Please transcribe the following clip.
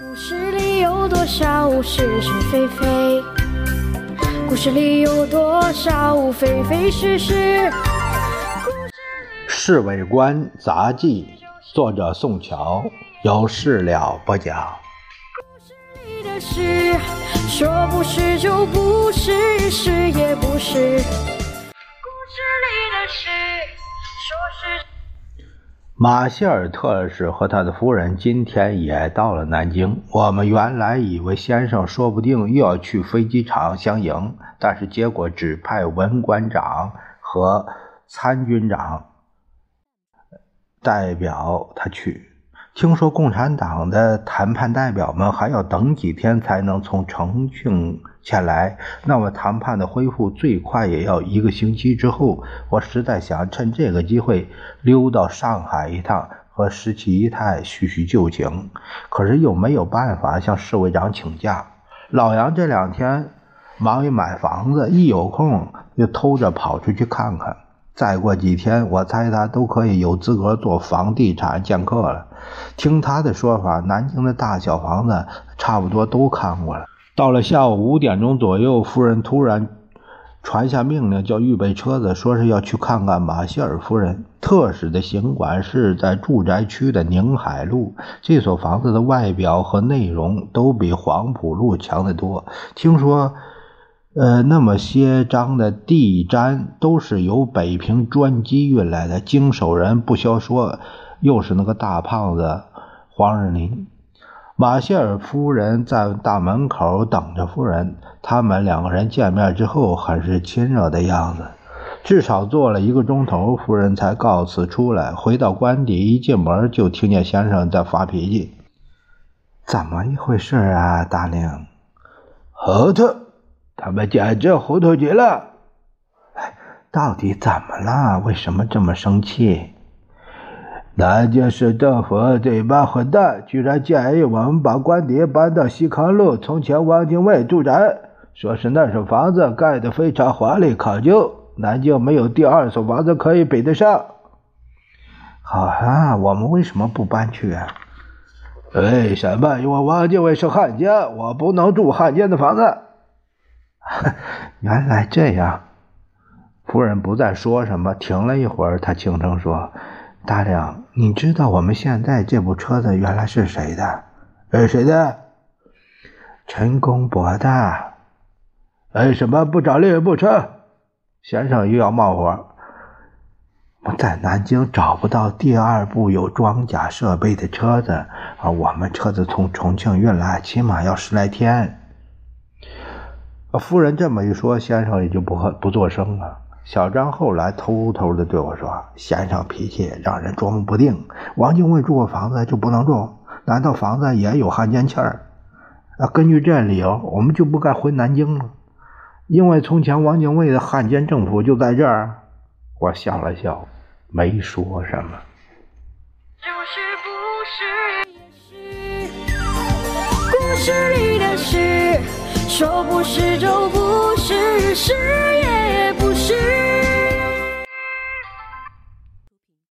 故事里有多少是是非非？故事里有多少非非是是？《是为官杂技》，作者宋乔，有事了不讲。故事里的事，说不是就不是，是也不是。故事里的事，说是。马歇尔特使和他的夫人今天也到了南京。我们原来以为先生说不定又要去飞机场相迎，但是结果只派文官长和参军长代表他去。听说共产党的谈判代表们还要等几天才能从重庆前来，那么谈判的恢复最快也要一个星期之后。我实在想趁这个机会溜到上海一趟，和十七姨太叙叙旧情，可是又没有办法向侍卫长请假。老杨这两天忙于买房子，一有空就偷着跑出去看看。再过几天，我猜他都可以有资格做房地产剑客了。听他的说法，南京的大小房子差不多都看过了。到了下午五点钟左右，夫人突然传下命令，叫预备车子，说是要去看看马歇尔夫人。特使的行馆是在住宅区的宁海路。这所房子的外表和内容都比黄浦路强得多。听说。呃，那么些张的地毡都是由北平专机运来的，经手人不消说，又是那个大胖子黄日林。马歇尔夫人在大门口等着夫人，他们两个人见面之后很是亲热的样子，至少坐了一个钟头，夫人才告辞出来。回到官邸，一进门就听见先生在发脾气：“怎么一回事啊，大令？”糊涂。他们简直糊涂极了！哎，到底怎么了？为什么这么生气？南京市政府这帮混蛋居然建议我们把官邸搬到西康路从前汪精卫住宅，说是那所房子盖得非常华丽考究，南京没有第二所房子可以比得上。好啊，我们为什么不搬去啊？为什么？因为汪精卫是汉奸，我不能住汉奸的房子。原来这样，夫人不再说什么。停了一会儿，她轻声说：“大亮，你知道我们现在这部车子原来是谁的？是谁的？陈公博的。为什么不找另一部车？”先生又要冒火。我在南京找不到第二部有装甲设备的车子，而我们车子从重庆运来，起码要十来天。夫人这么一说，先生也就不不作声了。小张后来偷偷的对我说：“先生脾气让人捉摸不定。王精卫住过房子就不能住？难道房子也有汉奸气儿？啊，根据这理由，我们就不该回南京了，因为从前王精卫的汉奸政府就在这儿。”我笑了笑，没说什么。故事里的事。说不是就不是，是